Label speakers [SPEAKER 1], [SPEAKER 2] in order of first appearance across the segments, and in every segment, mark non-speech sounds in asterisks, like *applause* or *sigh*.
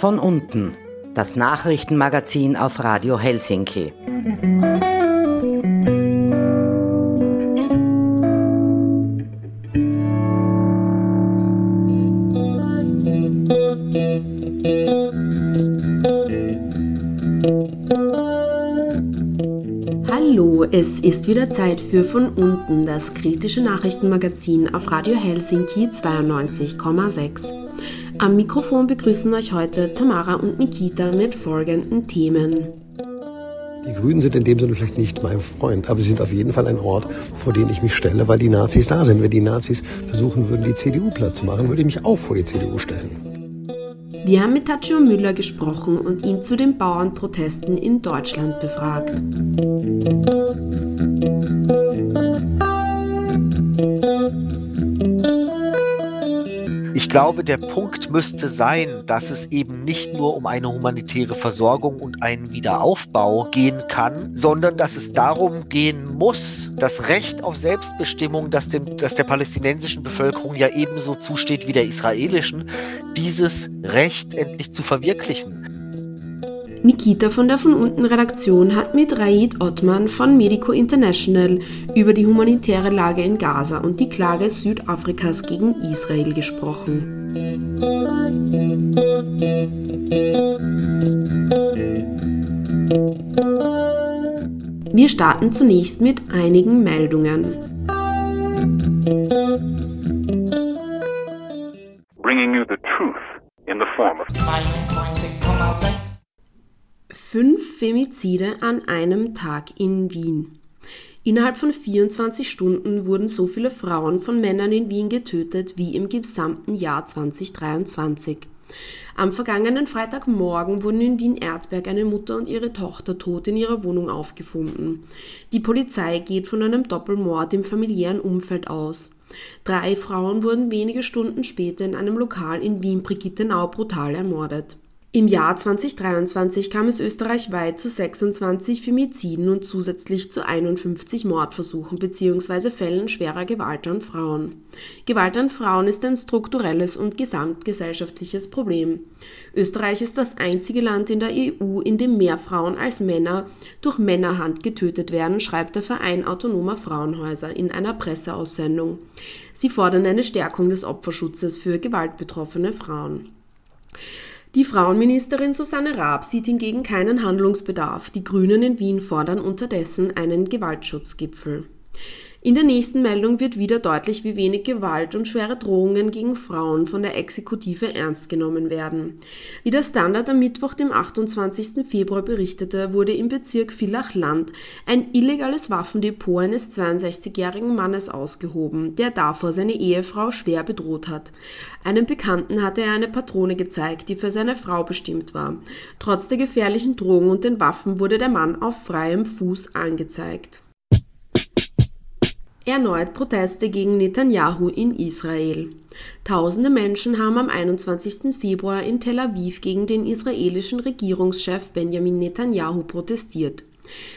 [SPEAKER 1] Von unten, das Nachrichtenmagazin auf Radio Helsinki.
[SPEAKER 2] Ist wieder Zeit für Von unten, das kritische Nachrichtenmagazin auf Radio Helsinki 92,6. Am Mikrofon begrüßen euch heute Tamara und Nikita mit folgenden Themen.
[SPEAKER 3] Die Grünen sind in dem Sinne vielleicht nicht mein Freund, aber sie sind auf jeden Fall ein Ort, vor den ich mich stelle, weil die Nazis da sind. Wenn die Nazis versuchen würden, die CDU platt zu machen, würde ich mich auch vor die CDU stellen.
[SPEAKER 2] Wir haben mit Taccio Müller gesprochen und ihn zu den Bauernprotesten in Deutschland befragt.
[SPEAKER 4] Glaube, der Punkt müsste sein, dass es eben nicht nur um eine humanitäre Versorgung und einen Wiederaufbau gehen kann, sondern dass es darum gehen muss, das Recht auf Selbstbestimmung, das, dem, das der palästinensischen Bevölkerung ja ebenso zusteht wie der israelischen, dieses Recht endlich zu verwirklichen.
[SPEAKER 2] Nikita von der von unten Redaktion hat mit Raid Ottman von Medico International über die humanitäre Lage in Gaza und die Klage Südafrikas gegen Israel gesprochen. Wir starten zunächst mit einigen Meldungen. Femizide an einem Tag in Wien. Innerhalb von 24 Stunden wurden so viele Frauen von Männern in Wien getötet wie im gesamten Jahr 2023. Am vergangenen Freitagmorgen wurden in Wien-Erdberg eine Mutter und ihre Tochter tot in ihrer Wohnung aufgefunden. Die Polizei geht von einem Doppelmord im familiären Umfeld aus. Drei Frauen wurden wenige Stunden später in einem Lokal in Wien-Brigittenau brutal ermordet. Im Jahr 2023 kam es österreichweit zu 26 Femiziden und zusätzlich zu 51 Mordversuchen bzw. Fällen schwerer Gewalt an Frauen. Gewalt an Frauen ist ein strukturelles und gesamtgesellschaftliches Problem. Österreich ist das einzige Land in der EU, in dem mehr Frauen als Männer durch Männerhand getötet werden, schreibt der Verein Autonomer Frauenhäuser in einer Presseaussendung. Sie fordern eine Stärkung des Opferschutzes für gewaltbetroffene Frauen. Die Frauenministerin Susanne Raab sieht hingegen keinen Handlungsbedarf. Die Grünen in Wien fordern unterdessen einen Gewaltschutzgipfel. In der nächsten Meldung wird wieder deutlich, wie wenig Gewalt und schwere Drohungen gegen Frauen von der Exekutive ernst genommen werden. Wie der Standard am Mittwoch, dem 28. Februar berichtete, wurde im Bezirk Villach-Land ein illegales Waffendepot eines 62-jährigen Mannes ausgehoben, der davor seine Ehefrau schwer bedroht hat. Einem Bekannten hatte er eine Patrone gezeigt, die für seine Frau bestimmt war. Trotz der gefährlichen Drohung und den Waffen wurde der Mann auf freiem Fuß angezeigt. Erneut Proteste gegen Netanyahu in Israel. Tausende Menschen haben am 21. Februar in Tel Aviv gegen den israelischen Regierungschef Benjamin Netanyahu protestiert.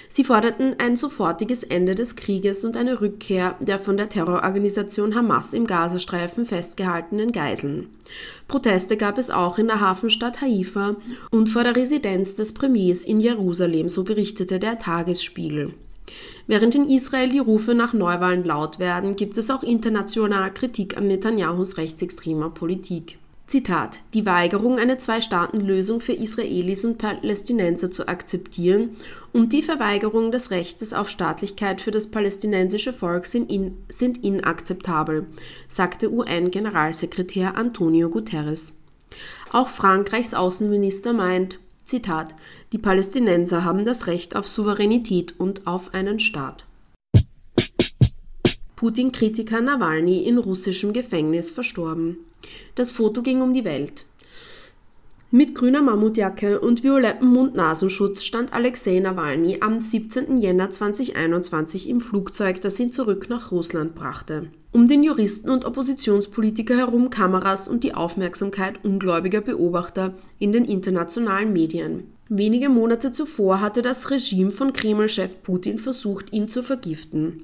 [SPEAKER 2] Sie forderten ein sofortiges Ende des Krieges und eine Rückkehr der von der Terrororganisation Hamas im Gazastreifen festgehaltenen Geiseln. Proteste gab es auch in der Hafenstadt Haifa und vor der Residenz des Premiers in Jerusalem, so berichtete der Tagesspiegel. Während in Israel die Rufe nach Neuwahlen laut werden, gibt es auch international Kritik an Netanyahus rechtsextremer Politik. Zitat: Die Weigerung, eine Zwei-Staaten-Lösung für Israelis und Palästinenser zu akzeptieren und die Verweigerung des Rechtes auf Staatlichkeit für das palästinensische Volk sind, in, sind inakzeptabel, sagte UN-Generalsekretär Antonio Guterres. Auch Frankreichs Außenminister meint, Zitat, die Palästinenser haben das Recht auf Souveränität und auf einen Staat. Putin-Kritiker Nawalny in russischem Gefängnis verstorben. Das Foto ging um die Welt. Mit grüner Mammutjacke und violettem Mund-Nasenschutz stand Alexei Nawalny am 17. Jänner 2021 im Flugzeug, das ihn zurück nach Russland brachte. Um den Juristen und Oppositionspolitiker herum Kameras und die Aufmerksamkeit ungläubiger Beobachter in den internationalen Medien. Wenige Monate zuvor hatte das Regime von Kreml-Chef Putin versucht, ihn zu vergiften.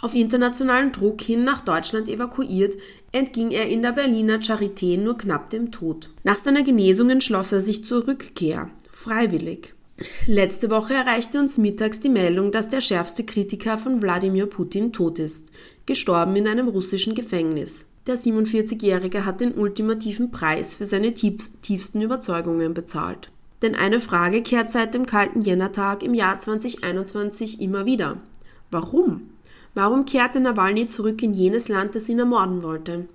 [SPEAKER 2] Auf internationalen Druck hin nach Deutschland evakuiert, entging er in der Berliner Charité nur knapp dem Tod. Nach seiner Genesung entschloss er sich zur Rückkehr, freiwillig. Letzte Woche erreichte uns mittags die Meldung, dass der schärfste Kritiker von Wladimir Putin tot ist, gestorben in einem russischen Gefängnis. Der 47-Jährige hat den ultimativen Preis für seine tiefsten Überzeugungen bezahlt. Denn eine Frage kehrt seit dem kalten Jännertag im Jahr 2021 immer wieder. Warum? Warum kehrte Nawalny zurück in jenes Land, das ihn ermorden wollte?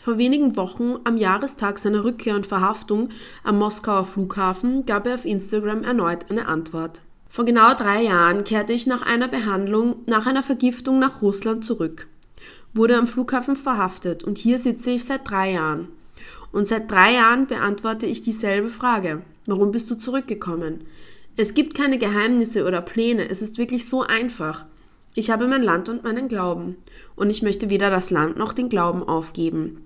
[SPEAKER 2] Vor wenigen Wochen, am Jahrestag seiner Rückkehr und Verhaftung am Moskauer Flughafen, gab er auf Instagram erneut eine Antwort. Vor genau drei Jahren kehrte ich nach einer Behandlung, nach einer Vergiftung nach Russland zurück, wurde am Flughafen verhaftet und hier sitze ich seit drei Jahren. Und seit drei Jahren beantworte ich dieselbe Frage. Warum bist du zurückgekommen? Es gibt keine Geheimnisse oder Pläne, es ist wirklich so einfach. Ich habe mein Land und meinen Glauben. Und ich möchte weder das Land noch den Glauben aufgeben.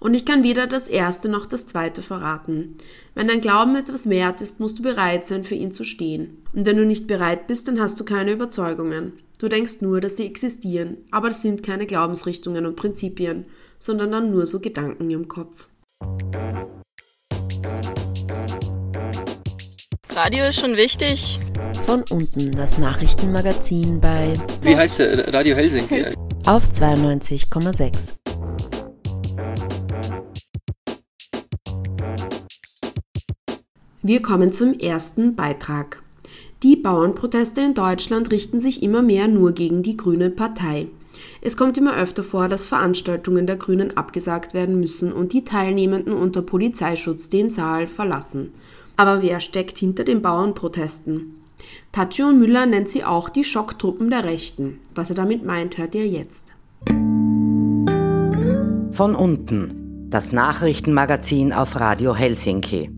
[SPEAKER 2] Und ich kann weder das Erste noch das Zweite verraten. Wenn dein Glauben etwas wert ist, musst du bereit sein, für ihn zu stehen. Und wenn du nicht bereit bist, dann hast du keine Überzeugungen. Du denkst nur, dass sie existieren, aber das sind keine Glaubensrichtungen und Prinzipien, sondern dann nur so Gedanken im Kopf.
[SPEAKER 5] Radio ist schon wichtig.
[SPEAKER 1] Von unten das Nachrichtenmagazin bei.
[SPEAKER 6] Wie heißt der? Radio Helsinki.
[SPEAKER 1] Auf 92,6.
[SPEAKER 2] Wir kommen zum ersten Beitrag. Die Bauernproteste in Deutschland richten sich immer mehr nur gegen die Grüne Partei. Es kommt immer öfter vor, dass Veranstaltungen der Grünen abgesagt werden müssen und die Teilnehmenden unter Polizeischutz den Saal verlassen. Aber wer steckt hinter den Bauernprotesten? Taccio Müller nennt sie auch die Schocktruppen der Rechten. Was er damit meint, hört ihr jetzt.
[SPEAKER 1] Von unten. Das Nachrichtenmagazin auf Radio Helsinki.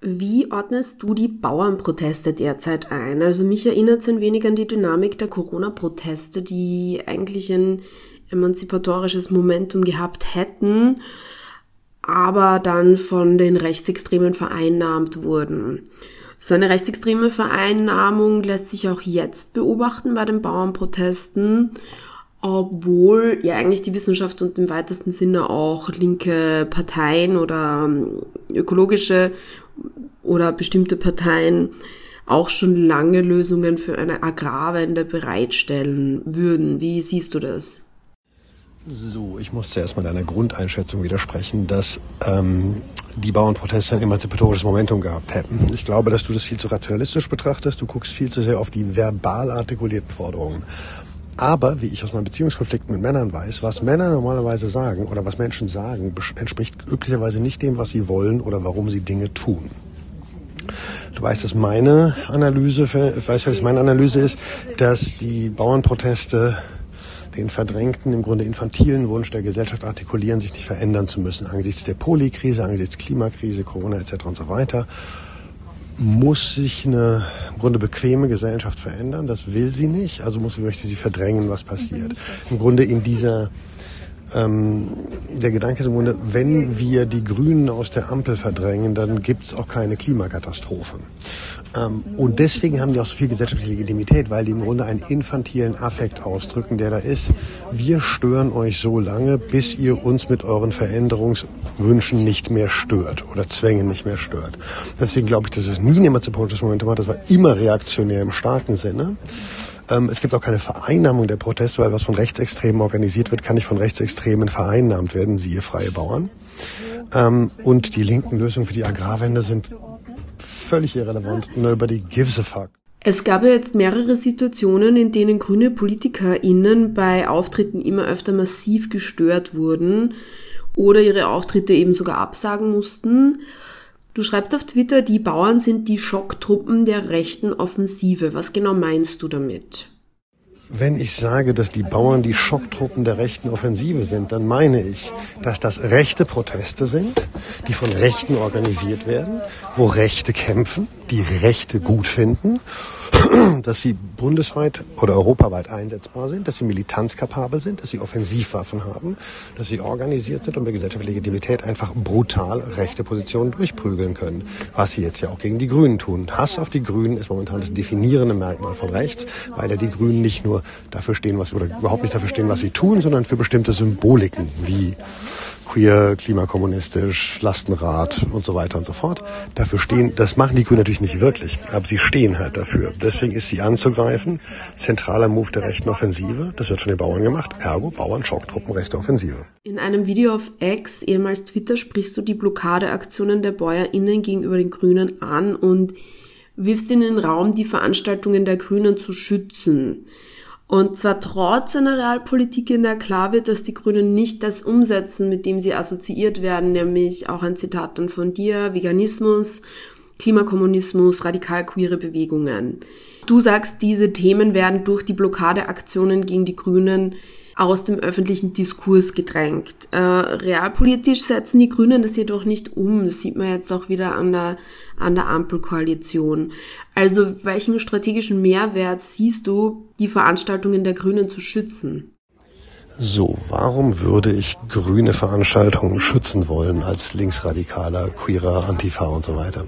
[SPEAKER 2] Wie ordnest du die Bauernproteste derzeit ein? Also mich erinnert es ein wenig an die Dynamik der Corona-Proteste, die eigentlich ein emanzipatorisches Momentum gehabt hätten aber dann von den Rechtsextremen vereinnahmt wurden. So eine rechtsextreme Vereinnahmung lässt sich auch jetzt beobachten bei den Bauernprotesten, obwohl ja eigentlich die Wissenschaft und im weitesten Sinne auch linke Parteien oder ähm, ökologische oder bestimmte Parteien auch schon lange Lösungen für eine Agrarwende bereitstellen würden. Wie siehst du das?
[SPEAKER 3] So, ich muss zuerst mal deiner Grundeinschätzung widersprechen, dass ähm, die Bauernproteste ein emanzipatorisches Momentum gehabt hätten. Ich glaube, dass du das viel zu rationalistisch betrachtest. Du guckst viel zu sehr auf die verbal artikulierten Forderungen. Aber, wie ich aus meinen Beziehungskonflikten mit Männern weiß, was Männer normalerweise sagen oder was Menschen sagen, entspricht üblicherweise nicht dem, was sie wollen oder warum sie Dinge tun. Du weißt, dass meine Analyse, weißt, was meine Analyse ist, dass die Bauernproteste den verdrängten, im Grunde infantilen Wunsch der Gesellschaft artikulieren, sich nicht verändern zu müssen angesichts der Polikrise, angesichts Klimakrise, Corona etc. und so weiter. Muss sich eine im Grunde bequeme Gesellschaft verändern? Das will sie nicht, also muss sie möchte sie verdrängen, was passiert. Im Grunde in dieser ähm, der Gedanke ist im Grunde, wenn wir die Grünen aus der Ampel verdrängen, dann gibt es auch keine Klimakatastrophe. Ähm, und deswegen haben die auch so viel gesellschaftliche Legitimität, weil die im Grunde einen infantilen Affekt ausdrücken, der da ist. Wir stören euch so lange, bis ihr uns mit euren Veränderungswünschen nicht mehr stört oder Zwängen nicht mehr stört. Deswegen glaube ich, dass es nie ein emanzipatorisches Momentum hat. Das war immer reaktionär im starken Sinne. Ähm, es gibt auch keine Vereinnahmung der Proteste, weil was von Rechtsextremen organisiert wird, kann nicht von Rechtsextremen vereinnahmt werden, siehe Freie Bauern. Ähm, und die linken Lösungen für die Agrarwende sind völlig irrelevant. Nobody gives a fuck.
[SPEAKER 2] Es gab ja jetzt mehrere Situationen, in denen grüne PolitikerInnen bei Auftritten immer öfter massiv gestört wurden oder ihre Auftritte eben sogar absagen mussten. Du schreibst auf Twitter, die Bauern sind die Schocktruppen der rechten Offensive. Was genau meinst du damit?
[SPEAKER 3] Wenn ich sage, dass die Bauern die Schocktruppen der rechten Offensive sind, dann meine ich, dass das rechte Proteste sind, die von Rechten organisiert werden, wo Rechte kämpfen, die Rechte gut finden *clears throat* dass sie bundesweit oder europaweit einsetzbar sind, dass sie militanzkapabel sind, dass sie Offensivwaffen haben, dass sie organisiert sind und mit gesellschaftlicher Legitimität einfach brutal rechte Positionen durchprügeln können. Was sie jetzt ja auch gegen die Grünen tun. Hass auf die Grünen ist momentan das definierende Merkmal von rechts, weil ja die Grünen nicht nur dafür stehen, was oder überhaupt nicht dafür stehen, was sie tun, sondern für bestimmte Symboliken wie queer, klimakommunistisch, Lastenrad und so weiter und so fort. Dafür stehen, das machen die Grünen natürlich nicht wirklich, aber sie stehen halt dafür. Deswegen ist sie anzugreifen. Zentraler Move der rechten Offensive. Das wird von den Bauern gemacht. Ergo Bauern, Schocktruppen, rechte Offensive.
[SPEAKER 2] In einem Video auf X, ehemals Twitter, sprichst du die Blockadeaktionen der BäuerInnen gegenüber den Grünen an und wirfst in den Raum, die Veranstaltungen der Grünen zu schützen. Und zwar trotz einer Realpolitik, in der klar wird, dass die Grünen nicht das umsetzen, mit dem sie assoziiert werden, nämlich auch ein Zitat dann von dir, Veganismus, Klimakommunismus, radikal queere Bewegungen. Du sagst, diese Themen werden durch die Blockadeaktionen gegen die Grünen aus dem öffentlichen Diskurs gedrängt. Äh, realpolitisch setzen die Grünen das jedoch nicht um. Das sieht man jetzt auch wieder an der, an der Ampelkoalition. Also welchen strategischen Mehrwert siehst du, die Veranstaltungen der Grünen zu schützen?
[SPEAKER 3] So, warum würde ich grüne Veranstaltungen schützen wollen als linksradikaler, queerer, Antifa und so weiter?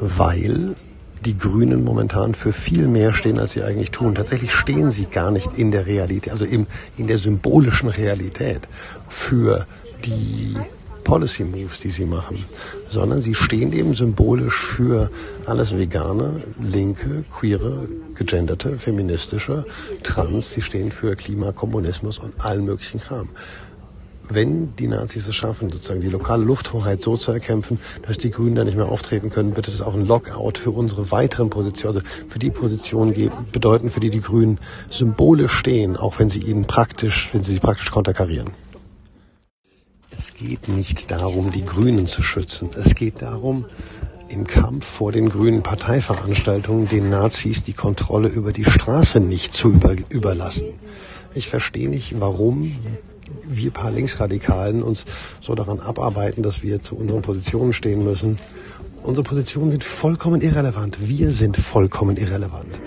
[SPEAKER 3] Weil die Grünen momentan für viel mehr stehen, als sie eigentlich tun. Tatsächlich stehen sie gar nicht in der Realität, also im, in der symbolischen Realität für die Policy Moves, die sie machen, sondern sie stehen eben symbolisch für alles Vegane, Linke, Queere, Gegenderte, Feministische, Trans. Sie stehen für Klimakommunismus und allen möglichen Kram wenn die Nazis es schaffen, sozusagen die lokale Lufthoheit so zu erkämpfen, dass die Grünen da nicht mehr auftreten können, wird das auch ein Lockout für unsere weiteren Positionen, also für die Positionen bedeuten, für die die Grünen symbolisch stehen, auch wenn sie ihnen praktisch, wenn sie sie praktisch konterkarieren. Es geht nicht darum, die Grünen zu schützen. Es geht darum, im Kampf vor den grünen Parteiveranstaltungen den Nazis die Kontrolle über die Straße nicht zu über, überlassen. Ich verstehe nicht, warum wir paar Linksradikalen uns so daran abarbeiten, dass wir zu unseren Positionen stehen müssen. Unsere Positionen sind vollkommen irrelevant. Wir sind vollkommen irrelevant.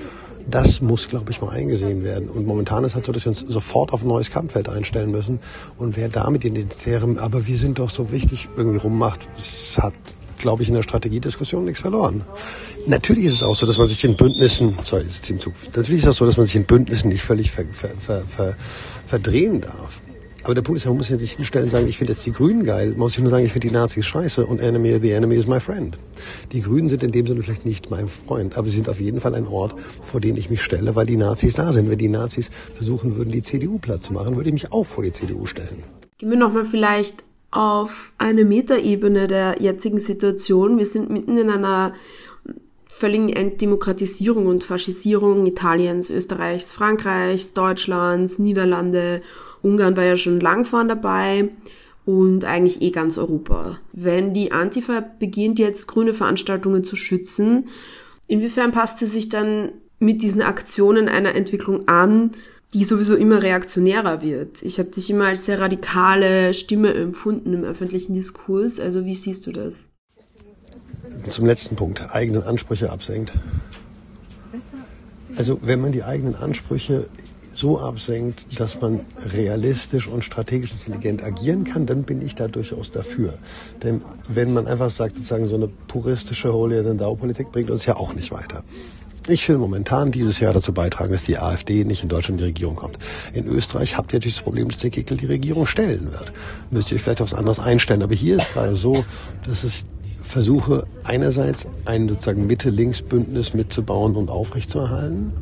[SPEAKER 3] Das muss, glaube ich, mal eingesehen werden. Und momentan ist es halt so, dass wir uns sofort auf ein neues Kampffeld einstellen müssen. Und wer da mit identitärem, aber wir sind doch so wichtig, irgendwie rummacht, das hat, glaube ich, in der Strategiediskussion nichts verloren. Natürlich ist es auch so, dass man sich in Bündnissen, sorry, ist. Natürlich ist es auch so, dass man sich in Bündnissen nicht völlig ver, ver, ver, verdrehen darf. Aber der Punkt ist, man muss ja sich hinstellen und sagen, ich finde jetzt die Grünen geil. Man muss sich nur sagen, ich finde die Nazis scheiße und enemy, the enemy is my friend. Die Grünen sind in dem Sinne vielleicht nicht mein Freund, aber sie sind auf jeden Fall ein Ort, vor den ich mich stelle, weil die Nazis da sind. Wenn die Nazis versuchen würden, die CDU platt zu machen, würde ich mich auch vor die CDU stellen.
[SPEAKER 2] Gehen wir nochmal vielleicht auf eine Metaebene der jetzigen Situation. Wir sind mitten in einer völligen Entdemokratisierung und Faschisierung Italiens, Österreichs, Frankreichs, Deutschlands, Niederlande Ungarn war ja schon lang vorn dabei und eigentlich eh ganz Europa. Wenn die Antifa beginnt jetzt grüne Veranstaltungen zu schützen, inwiefern passt sie sich dann mit diesen Aktionen einer Entwicklung an, die sowieso immer reaktionärer wird? Ich habe dich immer als sehr radikale Stimme empfunden im öffentlichen Diskurs. Also wie siehst du das?
[SPEAKER 3] Zum letzten Punkt, eigenen Ansprüche absenkt. Also wenn man die eigenen Ansprüche so absenkt, dass man realistisch und strategisch intelligent agieren kann, dann bin ich da durchaus dafür. Denn wenn man einfach sagt, sozusagen so eine puristische Holier-than-Thou-Politik bringt uns ja auch nicht weiter. Ich will momentan dieses Jahr dazu beitragen, dass die AfD nicht in Deutschland in die Regierung kommt. In Österreich habt ihr natürlich das Problem, dass der Kickel die Regierung stellen wird. Müsst ihr euch vielleicht aufs anderes einstellen. Aber hier ist gerade so, dass es versuche, einerseits ein sozusagen Mitte-Links-Bündnis mitzubauen und aufrechtzuerhalten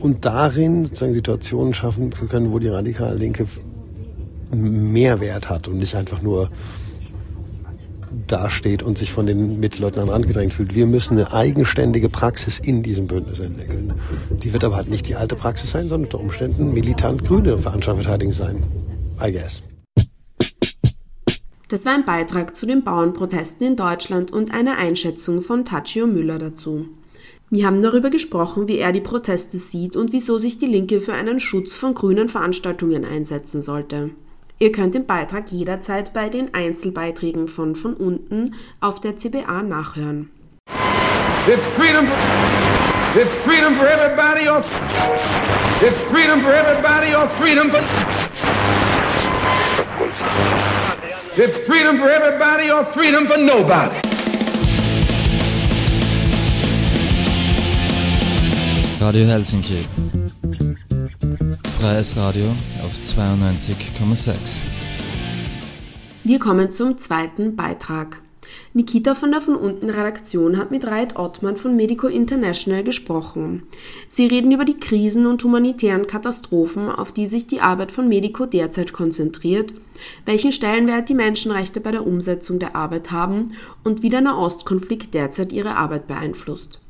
[SPEAKER 3] und darin sozusagen Situationen schaffen zu können, wo die radikale Linke mehr Wert hat und nicht einfach nur dasteht und sich von den Mitleuten an den Rand gedrängt fühlt. Wir müssen eine eigenständige Praxis in diesem Bündnis entwickeln. Die wird aber halt nicht die alte Praxis sein, sondern unter Umständen militant grüne Veranstaltungen verteidigen sein. I guess.
[SPEAKER 2] Das war ein Beitrag zu den Bauernprotesten in Deutschland und eine Einschätzung von Tachio Müller dazu. Wir haben darüber gesprochen, wie er die Proteste sieht und wieso sich die Linke für einen Schutz von grünen Veranstaltungen einsetzen sollte. Ihr könnt den Beitrag jederzeit bei den Einzelbeiträgen von von unten auf der CBA nachhören.
[SPEAKER 7] It's freedom. It's freedom for everybody or it's freedom for everybody or freedom for It's freedom for everybody or freedom for nobody.
[SPEAKER 8] Radio Helsinki. Freies Radio auf 92,6.
[SPEAKER 2] Wir kommen zum zweiten Beitrag. Nikita von der von unten Redaktion hat mit Reit Ottmann von Medico International gesprochen. Sie reden über die Krisen und humanitären Katastrophen, auf die sich die Arbeit von Medico derzeit konzentriert, welchen Stellenwert die Menschenrechte bei der Umsetzung der Arbeit haben und wie der Nahostkonflikt derzeit ihre Arbeit beeinflusst.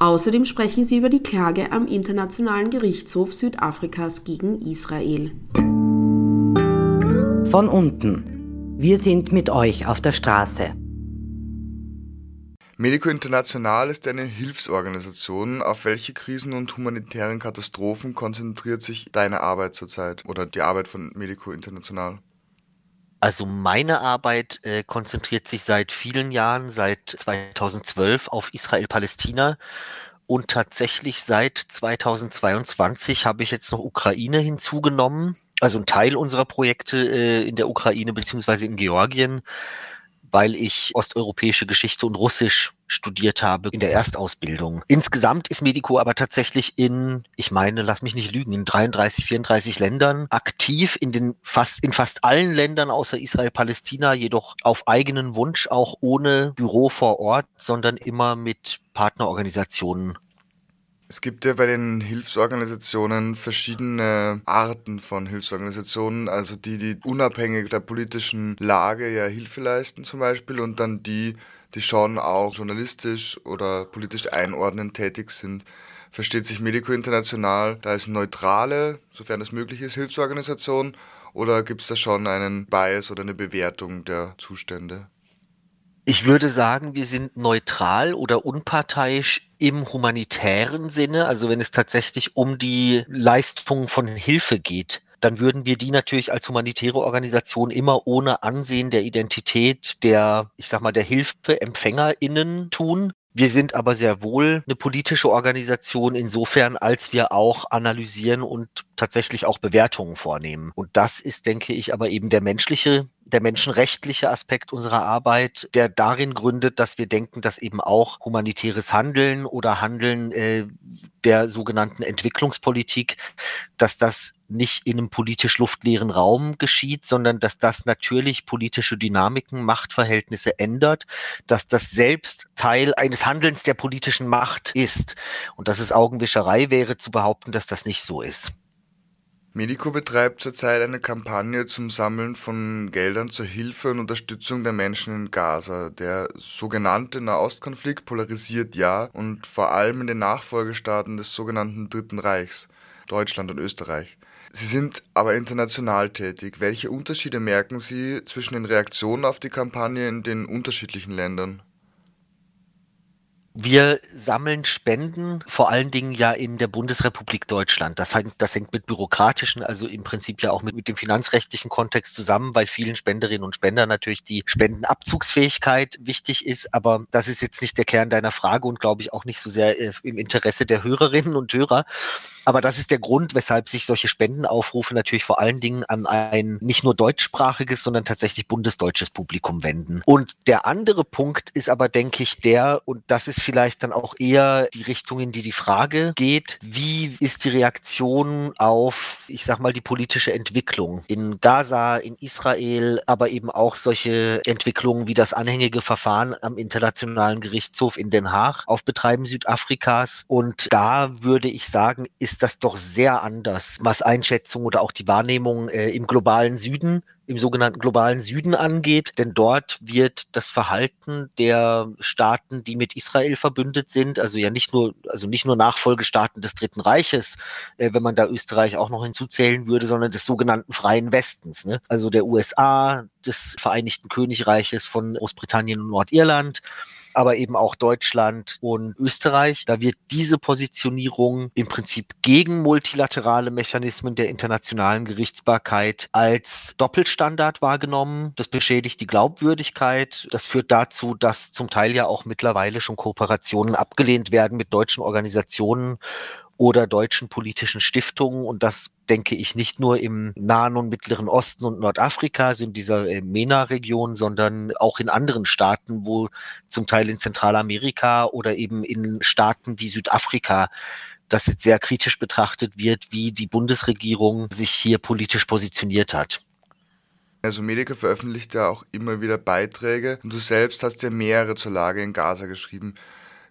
[SPEAKER 2] Außerdem sprechen sie über die Klage am Internationalen Gerichtshof Südafrikas gegen Israel.
[SPEAKER 1] Von unten. Wir sind mit euch auf der Straße.
[SPEAKER 9] Medico International ist eine Hilfsorganisation. Auf welche Krisen und humanitären Katastrophen konzentriert sich deine Arbeit zurzeit oder die Arbeit von Medico International?
[SPEAKER 4] Also meine Arbeit äh, konzentriert sich seit vielen Jahren, seit 2012 auf Israel-Palästina. Und tatsächlich seit 2022 habe ich jetzt noch Ukraine hinzugenommen, also ein Teil unserer Projekte äh, in der Ukraine beziehungsweise in Georgien weil ich osteuropäische Geschichte und Russisch studiert habe in der Erstausbildung. Insgesamt ist Medico aber tatsächlich in, ich meine, lass mich nicht lügen, in 33, 34 Ländern aktiv, in den fast, in fast allen Ländern außer Israel, Palästina, jedoch auf eigenen Wunsch auch ohne Büro vor Ort, sondern immer mit Partnerorganisationen
[SPEAKER 9] es gibt ja bei den Hilfsorganisationen verschiedene Arten von Hilfsorganisationen, also die, die unabhängig der politischen Lage ja Hilfe leisten zum Beispiel und dann die, die schon auch journalistisch oder politisch einordnend tätig sind. Versteht sich Medico International da als neutrale, sofern das möglich ist, Hilfsorganisation oder gibt es da schon einen Bias oder eine Bewertung der Zustände?
[SPEAKER 4] Ich würde sagen, wir sind neutral oder unparteiisch im humanitären Sinne, also wenn es tatsächlich um die Leistung von Hilfe geht dann würden wir die natürlich als humanitäre Organisation immer ohne Ansehen der Identität der, ich sag mal, der HilfeempfängerInnen tun. Wir sind aber sehr wohl eine politische Organisation insofern, als wir auch analysieren und tatsächlich auch Bewertungen vornehmen. Und das ist, denke ich, aber eben der menschliche der menschenrechtliche Aspekt unserer Arbeit, der darin gründet, dass wir denken, dass eben auch humanitäres Handeln oder Handeln äh, der sogenannten Entwicklungspolitik, dass das nicht in einem politisch luftleeren Raum geschieht, sondern dass das natürlich politische Dynamiken, Machtverhältnisse ändert, dass das selbst Teil eines Handelns der politischen Macht ist und dass es Augenwischerei wäre zu behaupten, dass das nicht so ist.
[SPEAKER 9] Medico betreibt zurzeit eine Kampagne zum Sammeln von Geldern zur Hilfe und Unterstützung der Menschen in Gaza. Der sogenannte Nahostkonflikt polarisiert ja und vor allem in den Nachfolgestaaten des sogenannten Dritten Reichs, Deutschland und Österreich. Sie sind aber international tätig. Welche Unterschiede merken Sie zwischen den Reaktionen auf die Kampagne in den unterschiedlichen Ländern?
[SPEAKER 4] Wir sammeln Spenden vor allen Dingen ja in der Bundesrepublik Deutschland. Das, hängt, das hängt mit bürokratischen, also im Prinzip ja auch mit, mit dem finanzrechtlichen Kontext zusammen, weil vielen Spenderinnen und Spender natürlich die Spendenabzugsfähigkeit wichtig ist. Aber das ist jetzt nicht der Kern deiner Frage und glaube ich auch nicht so sehr äh, im Interesse der Hörerinnen und Hörer. Aber das ist der Grund, weshalb sich solche Spendenaufrufe natürlich vor allen Dingen an ein nicht nur deutschsprachiges, sondern tatsächlich bundesdeutsches Publikum wenden. Und der andere Punkt ist aber, denke ich, der, und das ist vielleicht dann auch eher die Richtung, in die die Frage geht, wie ist die Reaktion auf, ich sag mal, die politische Entwicklung in Gaza, in Israel, aber eben auch solche Entwicklungen wie das anhängige Verfahren am Internationalen Gerichtshof in Den Haag auf Betreiben Südafrikas. Und da würde ich sagen, ist das doch sehr anders, was Einschätzung oder auch die Wahrnehmung äh, im globalen Süden im sogenannten globalen Süden angeht, denn dort wird das Verhalten der Staaten, die mit Israel verbündet sind, also ja nicht nur, also nicht nur Nachfolgestaaten des Dritten Reiches, äh, wenn man da Österreich auch noch hinzuzählen würde, sondern des sogenannten Freien Westens, ne? also der USA, des Vereinigten Königreiches von Großbritannien und Nordirland, aber eben auch Deutschland und Österreich. Da wird diese Positionierung im Prinzip gegen multilaterale Mechanismen der internationalen Gerichtsbarkeit als Doppelstandard wahrgenommen. Das beschädigt die Glaubwürdigkeit. Das führt dazu, dass zum Teil ja auch mittlerweile schon Kooperationen abgelehnt werden mit deutschen Organisationen oder deutschen politischen Stiftungen. Und das denke ich nicht nur im Nahen und Mittleren Osten und Nordafrika, also in dieser äh, MENA-Region, sondern auch in anderen Staaten, wo zum Teil in Zentralamerika oder eben in Staaten wie Südafrika das jetzt sehr kritisch betrachtet wird, wie die Bundesregierung sich hier politisch positioniert hat.
[SPEAKER 9] Also Medica veröffentlicht ja auch immer wieder Beiträge und du selbst hast ja mehrere zur Lage in Gaza geschrieben.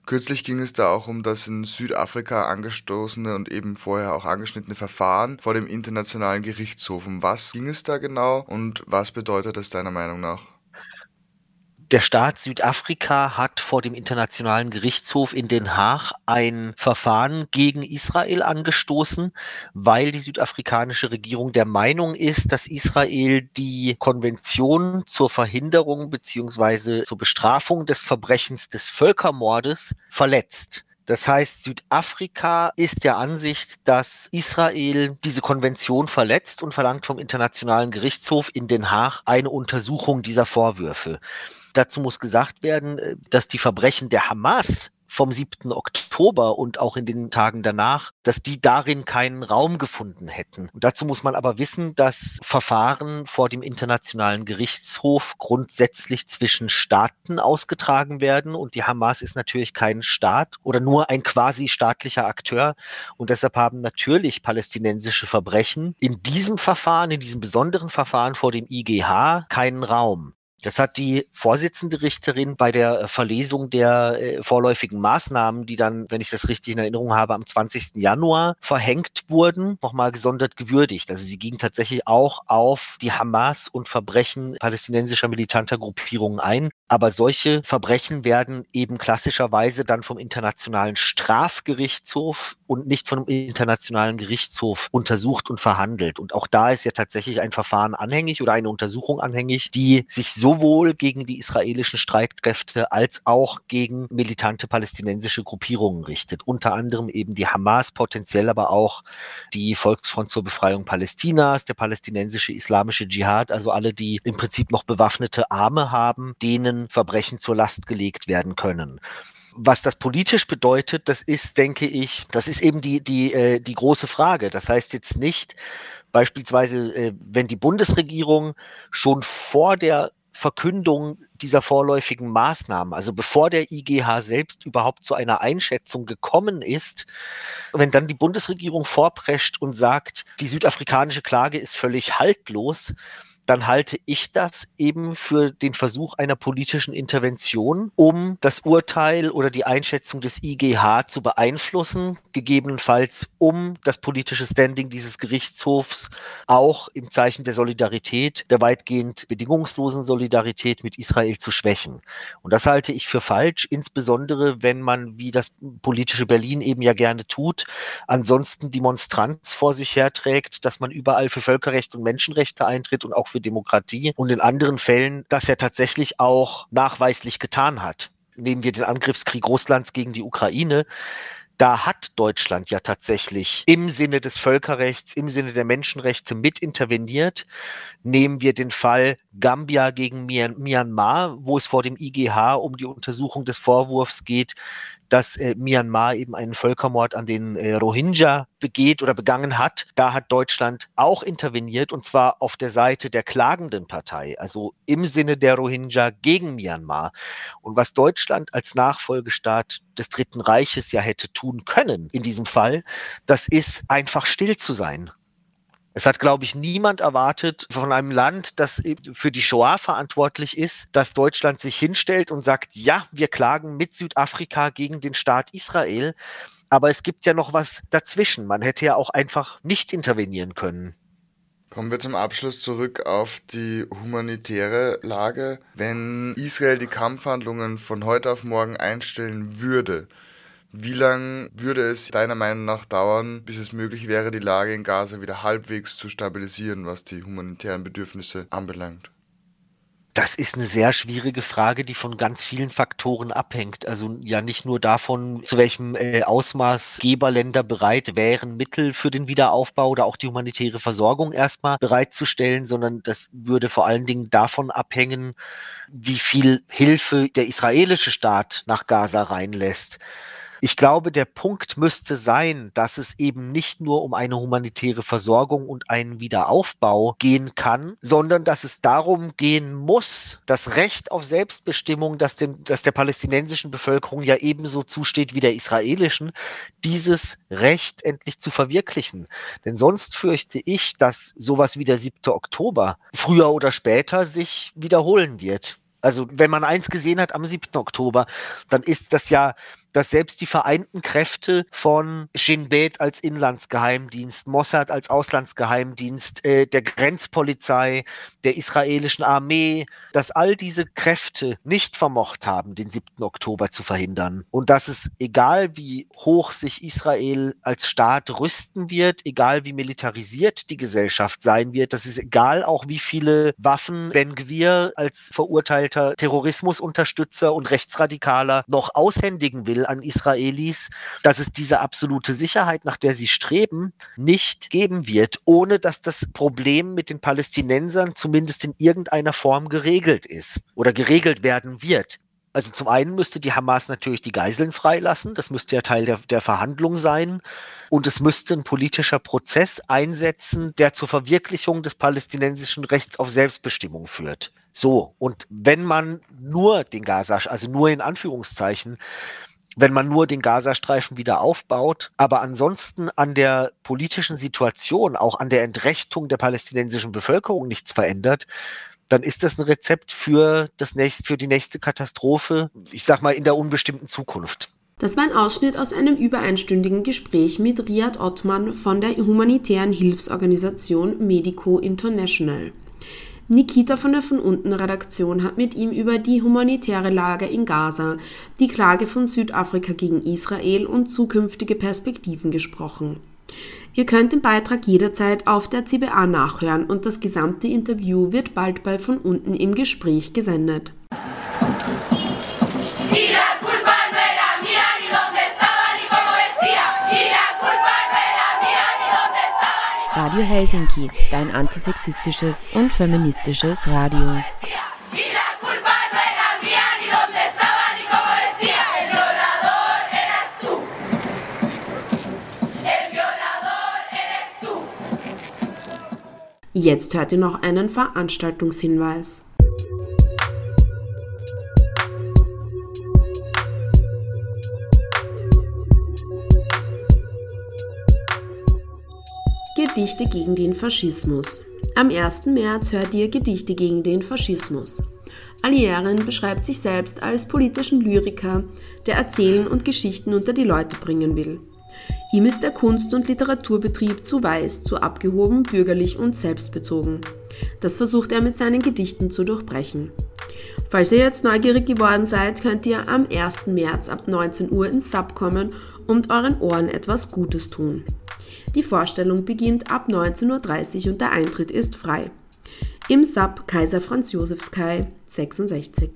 [SPEAKER 9] Kürzlich ging es da auch um das in Südafrika angestoßene und eben vorher auch angeschnittene Verfahren vor dem Internationalen Gerichtshof. Um was ging es da genau und was bedeutet das deiner Meinung nach?
[SPEAKER 4] Der Staat Südafrika hat vor dem Internationalen Gerichtshof in Den Haag ein Verfahren gegen Israel angestoßen, weil die südafrikanische Regierung der Meinung ist, dass Israel die Konvention zur Verhinderung bzw. zur Bestrafung des Verbrechens des Völkermordes verletzt. Das heißt, Südafrika ist der Ansicht, dass Israel diese Konvention verletzt und verlangt vom Internationalen Gerichtshof in Den Haag eine Untersuchung dieser Vorwürfe. Dazu muss gesagt werden, äh, dass die Verbrechen der Hamas vom 7. Oktober und auch in den Tagen danach, dass die darin keinen Raum gefunden hätten. Und dazu muss man aber wissen, dass Verfahren vor dem Internationalen Gerichtshof grundsätzlich zwischen Staaten ausgetragen werden und die Hamas ist natürlich kein Staat oder nur ein quasi staatlicher Akteur und deshalb haben natürlich palästinensische Verbrechen in diesem Verfahren, in diesem besonderen Verfahren vor dem IGH keinen Raum. Das hat die Vorsitzende Richterin bei der äh, Verlesung der äh, vorläufigen Maßnahmen, die dann, wenn ich das richtig in Erinnerung habe, am 20. Januar verhängt wurden, nochmal gesondert gewürdigt. Also sie ging tatsächlich auch auf die Hamas und Verbrechen palästinensischer militanter Gruppierungen ein. Aber solche Verbrechen werden eben klassischerweise dann vom Internationalen Strafgerichtshof und nicht vom Internationalen Gerichtshof untersucht und verhandelt. Und auch da ist ja tatsächlich ein Verfahren anhängig oder eine Untersuchung anhängig, die sich sowohl gegen die israelischen Streitkräfte als auch gegen militante palästinensische Gruppierungen richtet. Unter anderem eben die Hamas, potenziell aber auch die Volksfront zur Befreiung Palästinas, der palästinensische islamische Dschihad, also alle, die im Prinzip noch bewaffnete Arme haben, denen Verbrechen zur Last gelegt werden können was das politisch bedeutet, das ist, denke ich, das ist eben die, die, äh, die große Frage. Das heißt jetzt nicht, beispielsweise, äh, wenn die Bundesregierung schon vor der Verkündung dieser vorläufigen Maßnahmen, also bevor der IGH selbst überhaupt zu einer Einschätzung gekommen ist, wenn dann die Bundesregierung vorprescht und sagt, die südafrikanische Klage ist völlig haltlos, dann halte ich das eben für den Versuch einer politischen Intervention, um das Urteil oder die Einschätzung des IGH zu beeinflussen, gegebenenfalls um das politische Standing dieses Gerichtshofs auch im Zeichen der Solidarität, der weitgehend bedingungslosen Solidarität mit Israel zu schwächen. Und das halte ich für falsch, insbesondere wenn man, wie das politische Berlin eben ja gerne tut, ansonsten die Monstranz vor sich herträgt, dass man überall für Völkerrecht und Menschenrechte eintritt und auch für für Demokratie und in anderen Fällen das er tatsächlich auch nachweislich getan hat. Nehmen wir den Angriffskrieg Russlands gegen die Ukraine da hat Deutschland ja tatsächlich im Sinne des Völkerrechts, im Sinne der Menschenrechte mit interveniert. Nehmen wir den Fall Gambia gegen Myanmar, wo es vor dem IGH um die Untersuchung des Vorwurfs geht, dass äh, Myanmar eben einen Völkermord an den äh, Rohingya begeht oder begangen hat. Da hat Deutschland auch interveniert und zwar auf der Seite der klagenden Partei, also im Sinne der Rohingya gegen Myanmar. Und was Deutschland als Nachfolgestaat des Dritten Reiches ja hätte tun können in diesem Fall, das ist einfach still zu sein es hat, glaube ich, niemand erwartet von einem Land, das für die Shoah verantwortlich ist, dass Deutschland sich hinstellt und sagt, ja, wir klagen mit Südafrika gegen den Staat Israel. Aber es gibt ja noch was dazwischen. Man hätte ja auch einfach nicht intervenieren können.
[SPEAKER 9] Kommen wir zum Abschluss zurück auf die humanitäre Lage. Wenn Israel die Kampfhandlungen von heute auf morgen einstellen würde, wie lange würde es deiner Meinung nach dauern, bis es möglich wäre, die Lage in Gaza wieder halbwegs zu stabilisieren, was die humanitären Bedürfnisse anbelangt?
[SPEAKER 4] Das ist eine sehr schwierige Frage, die von ganz vielen Faktoren abhängt. Also ja nicht nur davon, zu welchem äh, Ausmaß Geberländer bereit wären, Mittel für den Wiederaufbau oder auch die humanitäre Versorgung erstmal bereitzustellen, sondern das würde vor allen Dingen davon abhängen, wie viel Hilfe der israelische Staat nach Gaza reinlässt. Ich glaube, der Punkt müsste sein, dass es eben nicht nur um eine humanitäre Versorgung und einen Wiederaufbau gehen kann, sondern dass es darum gehen muss, das Recht auf Selbstbestimmung, das, dem, das der palästinensischen Bevölkerung ja ebenso zusteht wie der israelischen, dieses Recht endlich zu verwirklichen. Denn sonst fürchte ich, dass sowas wie der 7. Oktober früher oder später sich wiederholen wird. Also wenn man eins gesehen hat am 7. Oktober, dann ist das ja dass selbst die vereinten Kräfte von Shin Bet als Inlandsgeheimdienst, Mossad als Auslandsgeheimdienst, äh, der Grenzpolizei, der israelischen Armee, dass all diese Kräfte nicht vermocht haben, den 7. Oktober zu verhindern. Und dass es, egal wie hoch sich Israel als Staat rüsten wird, egal wie militarisiert die Gesellschaft sein wird, dass es egal auch wie viele Waffen Ben Gvir als verurteilter Terrorismusunterstützer und Rechtsradikaler noch aushändigen will an Israelis, dass es diese absolute Sicherheit, nach der sie streben, nicht geben wird, ohne dass das Problem mit den Palästinensern zumindest in irgendeiner Form geregelt ist oder geregelt werden wird. Also zum einen müsste die Hamas natürlich die Geiseln freilassen, das müsste ja Teil der, der Verhandlung sein. Und es müsste ein politischer Prozess einsetzen, der zur Verwirklichung des palästinensischen Rechts auf Selbstbestimmung führt. So, und wenn man nur den Gaza, also nur in Anführungszeichen, wenn man nur den Gazastreifen wieder aufbaut, aber ansonsten an der politischen Situation, auch an der Entrechtung der palästinensischen Bevölkerung nichts verändert, dann ist das ein Rezept für, das nächst, für die nächste Katastrophe, ich sag mal, in der unbestimmten Zukunft.
[SPEAKER 2] Das war ein Ausschnitt aus einem über einstündigen Gespräch mit Riyad Ottmann von der humanitären Hilfsorganisation Medico International. Nikita von der Von unten Redaktion hat mit ihm über die humanitäre Lage in Gaza, die Klage von Südafrika gegen Israel und zukünftige Perspektiven gesprochen. Ihr könnt den Beitrag jederzeit auf der CBA nachhören und das gesamte Interview wird bald bei Von unten im Gespräch gesendet.
[SPEAKER 10] Radio Helsinki, dein antisexistisches und feministisches Radio.
[SPEAKER 2] Jetzt hört ihr noch einen Veranstaltungshinweis. Gedichte gegen den Faschismus. Am 1. März hört ihr Gedichte gegen den Faschismus. Alierin beschreibt sich selbst als politischen Lyriker, der Erzählen und Geschichten unter die Leute bringen will. Ihm ist der Kunst- und Literaturbetrieb zu weiß, zu abgehoben, bürgerlich und selbstbezogen. Das versucht er mit seinen Gedichten zu durchbrechen. Falls ihr jetzt neugierig geworden seid, könnt ihr am 1. März ab 19 Uhr ins Sub kommen und euren Ohren etwas Gutes tun. Die Vorstellung beginnt ab 19.30 Uhr und der Eintritt ist frei. Im Sub Kaiser Franz Josefs Kai 66.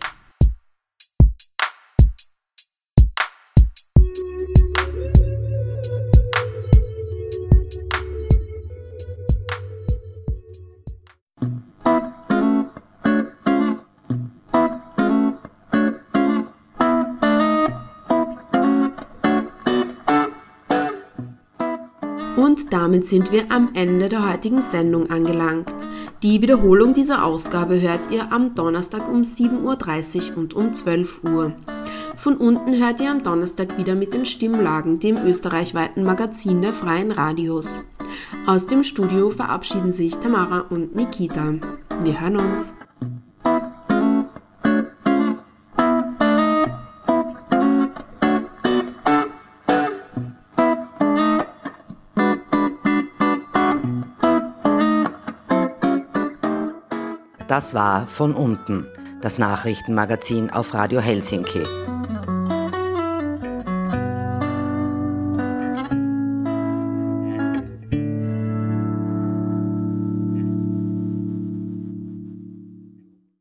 [SPEAKER 2] Und damit sind wir am Ende der heutigen Sendung angelangt. Die Wiederholung dieser Ausgabe hört ihr am Donnerstag um 7.30 Uhr und um 12 Uhr. Von unten hört ihr am Donnerstag wieder mit den Stimmlagen, dem österreichweiten Magazin der freien Radios. Aus dem Studio verabschieden sich Tamara und Nikita. Wir hören uns.
[SPEAKER 1] Das war von unten, das Nachrichtenmagazin auf Radio Helsinki.